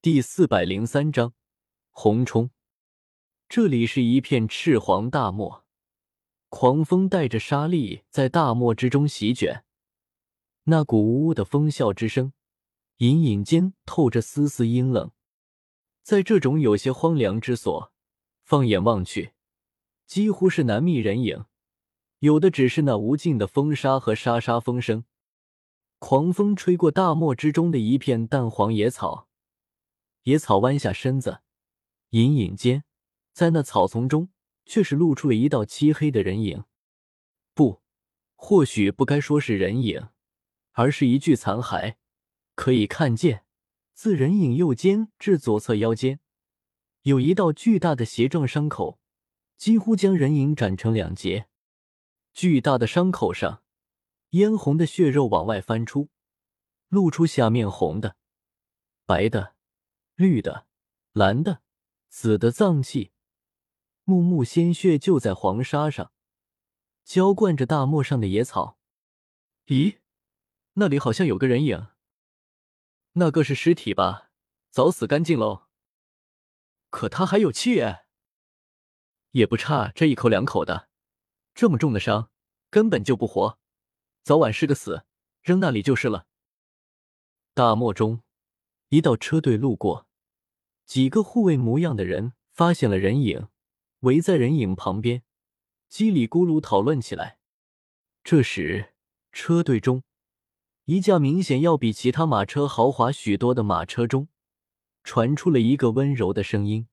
第四百零三章红冲。这里是一片赤黄大漠，狂风带着沙砾在大漠之中席卷，那股呜呜的风啸之声，隐隐间透着丝丝阴冷。在这种有些荒凉之所，放眼望去，几乎是难觅人影，有的只是那无尽的风沙和沙沙风声。狂风吹过大漠之中的一片淡黄野草，野草弯下身子，隐隐间。在那草丛中，却是露出了一道漆黑的人影。不，或许不该说是人影，而是一具残骸。可以看见，自人影右肩至左侧腰间，有一道巨大的斜状伤口，几乎将人影斩成两截。巨大的伤口上，嫣红的血肉往外翻出，露出下面红的、白的、绿的、蓝的、紫的脏器。木木鲜血就在黄沙上，浇灌着大漠上的野草。咦，那里好像有个人影。那个是尸体吧？早死干净喽。可他还有气哎，也不差这一口两口的。这么重的伤，根本就不活，早晚是个死，扔那里就是了。大漠中，一道车队路过，几个护卫模样的人发现了人影。围在人影旁边，叽里咕噜讨论起来。这时，车队中一架明显要比其他马车豪华许多的马车中，传出了一个温柔的声音：“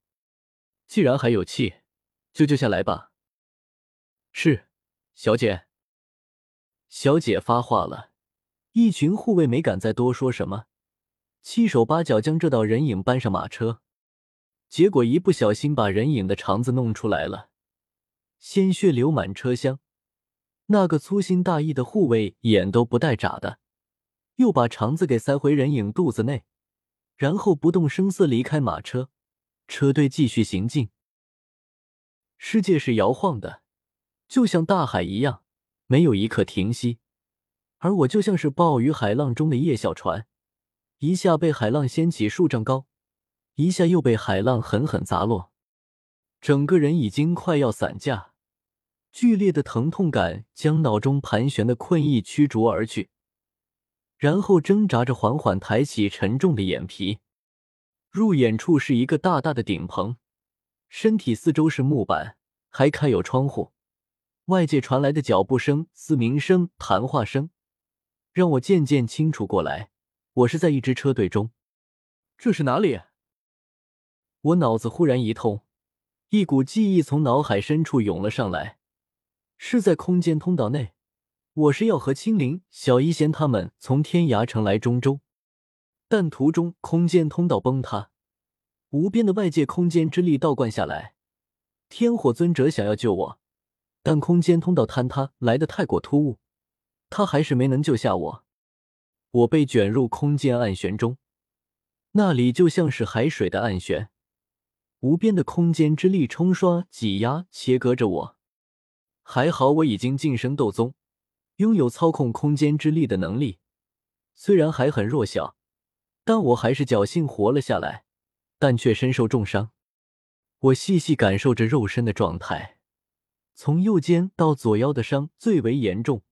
既然还有气，就救下来吧。”是，小姐。小姐发话了。一群护卫没敢再多说什么，七手八脚将这道人影搬上马车。结果一不小心把人影的肠子弄出来了，鲜血流满车厢。那个粗心大意的护卫眼都不带眨的，又把肠子给塞回人影肚子内，然后不动声色离开马车。车队继续行进。世界是摇晃的，就像大海一样，没有一刻停息。而我就像是暴雨海浪中的夜小船，一下被海浪掀起数丈高。一下又被海浪狠狠砸落，整个人已经快要散架，剧烈的疼痛感将脑中盘旋的困意驱逐而去，然后挣扎着缓缓抬起沉重的眼皮，入眼处是一个大大的顶棚，身体四周是木板，还开有窗户，外界传来的脚步声、嘶鸣声、谈话声，让我渐渐清楚过来，我是在一支车队中，这是哪里？我脑子忽然一痛，一股记忆从脑海深处涌了上来，是在空间通道内，我是要和青灵、小医仙他们从天涯城来中州，但途中空间通道崩塌，无边的外界空间之力倒灌下来，天火尊者想要救我，但空间通道坍塌来的太过突兀，他还是没能救下我，我被卷入空间暗旋中，那里就像是海水的暗旋。无边的空间之力冲刷、挤压、切割着我。还好我已经晋升斗宗，拥有操控空间之力的能力。虽然还很弱小，但我还是侥幸活了下来，但却身受重伤。我细细感受着肉身的状态，从右肩到左腰的伤最为严重，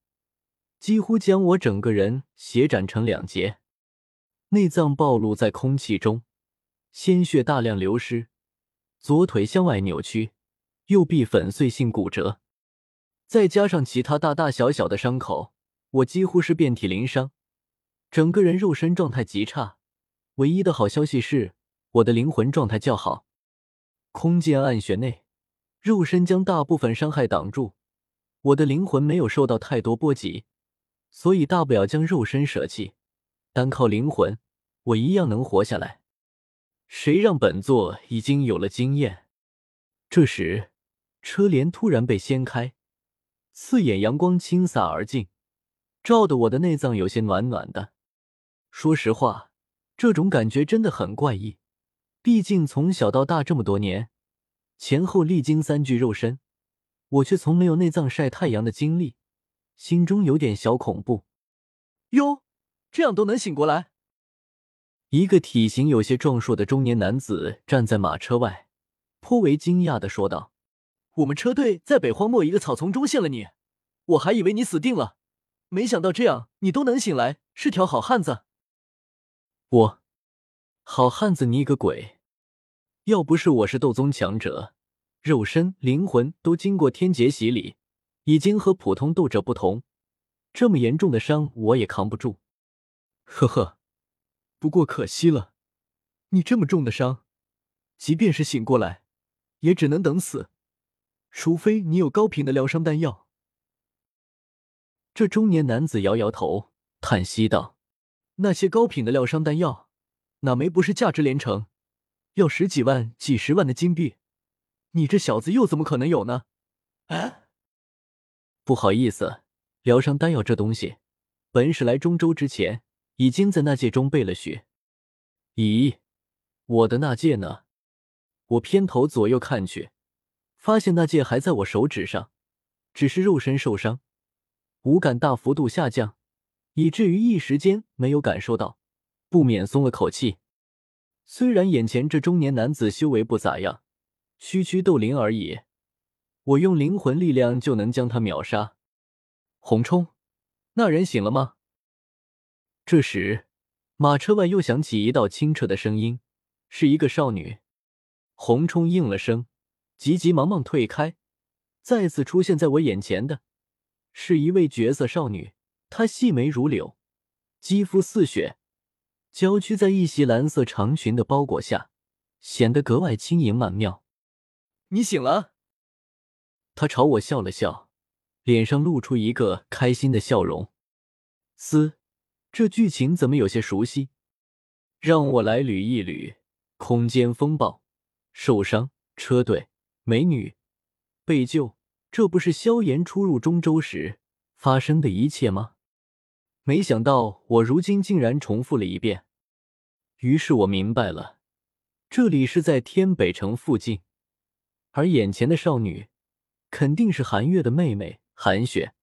几乎将我整个人斜斩成两截，内脏暴露在空气中，鲜血大量流失。左腿向外扭曲，右臂粉碎性骨折，再加上其他大大小小的伤口，我几乎是遍体鳞伤，整个人肉身状态极差。唯一的好消息是，我的灵魂状态较好。空间暗穴内，肉身将大部分伤害挡住，我的灵魂没有受到太多波及，所以大不了将肉身舍弃，单靠灵魂，我一样能活下来。谁让本座已经有了经验？这时，车帘突然被掀开，刺眼阳光倾洒而进，照得我的内脏有些暖暖的。说实话，这种感觉真的很怪异。毕竟从小到大这么多年，前后历经三具肉身，我却从没有内脏晒太阳的经历，心中有点小恐怖。哟，这样都能醒过来？一个体型有些壮硕的中年男子站在马车外，颇为惊讶的说道：“我们车队在北荒漠一个草丛中陷了你，我还以为你死定了，没想到这样你都能醒来，是条好汉子。”我，好汉子你个鬼！要不是我是斗宗强者，肉身灵魂都经过天劫洗礼，已经和普通斗者不同，这么严重的伤我也扛不住。呵呵。不过可惜了，你这么重的伤，即便是醒过来，也只能等死，除非你有高品的疗伤丹药。这中年男子摇摇头，叹息道：“那些高品的疗伤丹药，哪枚不是价值连城，要十几万、几十万的金币？你这小子又怎么可能有呢？”哎，不好意思，疗伤丹药这东西，本是来中州之前。已经在那戒中备了血。咦，我的那戒呢？我偏头左右看去，发现那戒还在我手指上，只是肉身受伤，五感大幅度下降，以至于一时间没有感受到，不免松了口气。虽然眼前这中年男子修为不咋样，区区斗灵而已，我用灵魂力量就能将他秒杀。洪冲，那人醒了吗？这时，马车外又响起一道清澈的声音，是一个少女。洪冲应了声，急急忙忙退开。再次出现在我眼前的，是一位绝色少女。她细眉如柳，肌肤似雪，娇躯在一袭蓝色长裙的包裹下，显得格外轻盈曼妙。你醒了？她朝我笑了笑，脸上露出一个开心的笑容。嘶。这剧情怎么有些熟悉？让我来捋一捋：空间风暴、受伤、车队、美女、被救，这不是萧炎初入中州时发生的一切吗？没想到我如今竟然重复了一遍。于是我明白了，这里是在天北城附近，而眼前的少女肯定是韩月的妹妹韩雪。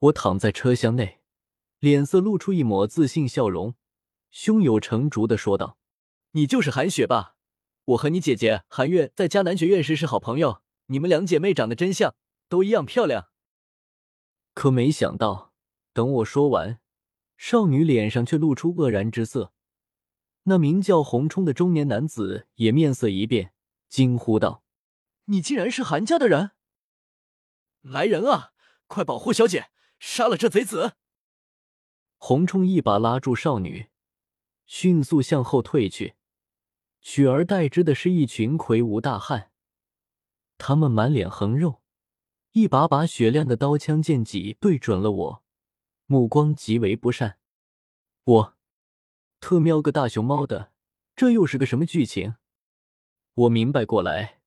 我躺在车厢内。脸色露出一抹自信笑容，胸有成竹的说道：“你就是韩雪吧？我和你姐姐韩月在迦南学院时是好朋友，你们两姐妹长得真像，都一样漂亮。”可没想到，等我说完，少女脸上却露出愕然之色。那名叫洪冲的中年男子也面色一变，惊呼道：“你竟然是韩家的人！来人啊，快保护小姐，杀了这贼子！”洪冲一把拉住少女，迅速向后退去，取而代之的是一群魁梧大汉。他们满脸横肉，一把把雪亮的刀枪剑戟对准了我，目光极为不善。我特喵个大熊猫的，这又是个什么剧情？我明白过来，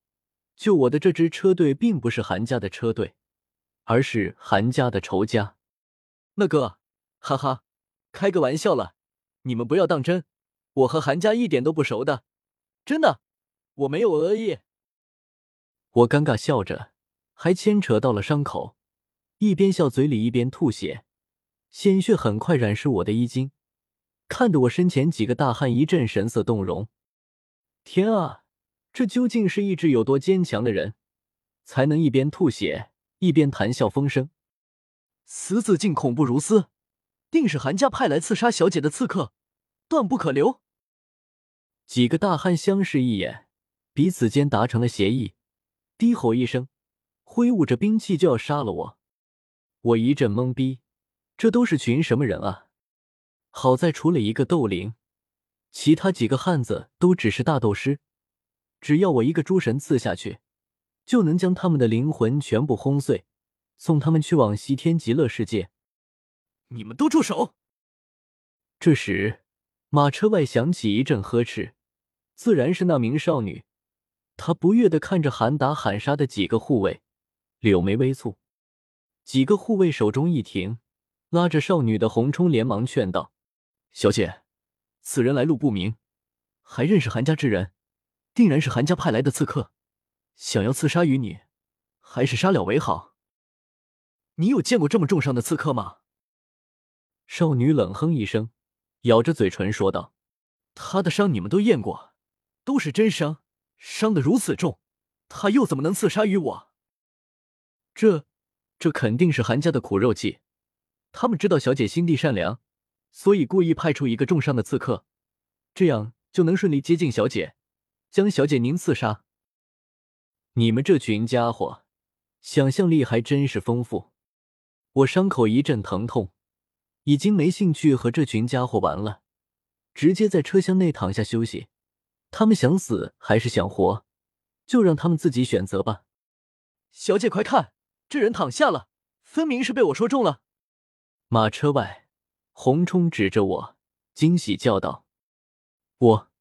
救我的这支车队并不是韩家的车队，而是韩家的仇家。那个。哈哈，开个玩笑了，你们不要当真。我和韩家一点都不熟的，真的，我没有恶意。我尴尬笑着，还牵扯到了伤口，一边笑嘴里一边吐血，鲜血很快染湿我的衣襟，看得我身前几个大汉一阵神色动容。天啊，这究竟是意志有多坚强的人，才能一边吐血一边谈笑风生？此子竟恐怖如斯！定是韩家派来刺杀小姐的刺客，断不可留。几个大汉相视一眼，彼此间达成了协议，低吼一声，挥舞着兵器就要杀了我。我一阵懵逼，这都是群什么人啊？好在除了一个斗灵，其他几个汉子都只是大斗师，只要我一个诸神刺下去，就能将他们的灵魂全部轰碎，送他们去往西天极乐世界。你们都住手！这时，马车外响起一阵呵斥，自然是那名少女。她不悦的看着喊打喊杀的几个护卫，柳眉微蹙。几个护卫手中一停，拉着少女的洪冲连忙劝道：“小姐，此人来路不明，还认识韩家之人，定然是韩家派来的刺客，想要刺杀于你，还是杀了为好。你有见过这么重伤的刺客吗？”少女冷哼一声，咬着嘴唇说道：“他的伤你们都验过，都是真伤，伤的如此重，他又怎么能刺杀于我？这，这肯定是韩家的苦肉计。他们知道小姐心地善良，所以故意派出一个重伤的刺客，这样就能顺利接近小姐，将小姐您刺杀。你们这群家伙，想象力还真是丰富。我伤口一阵疼痛，已经没兴趣和这群家伙玩了。直接在车厢内躺下休息，他们想死还是想活，就让他们自己选择吧。小姐，快看，这人躺下了，分明是被我说中了。马车外，红冲指着我，惊喜叫道：“我。”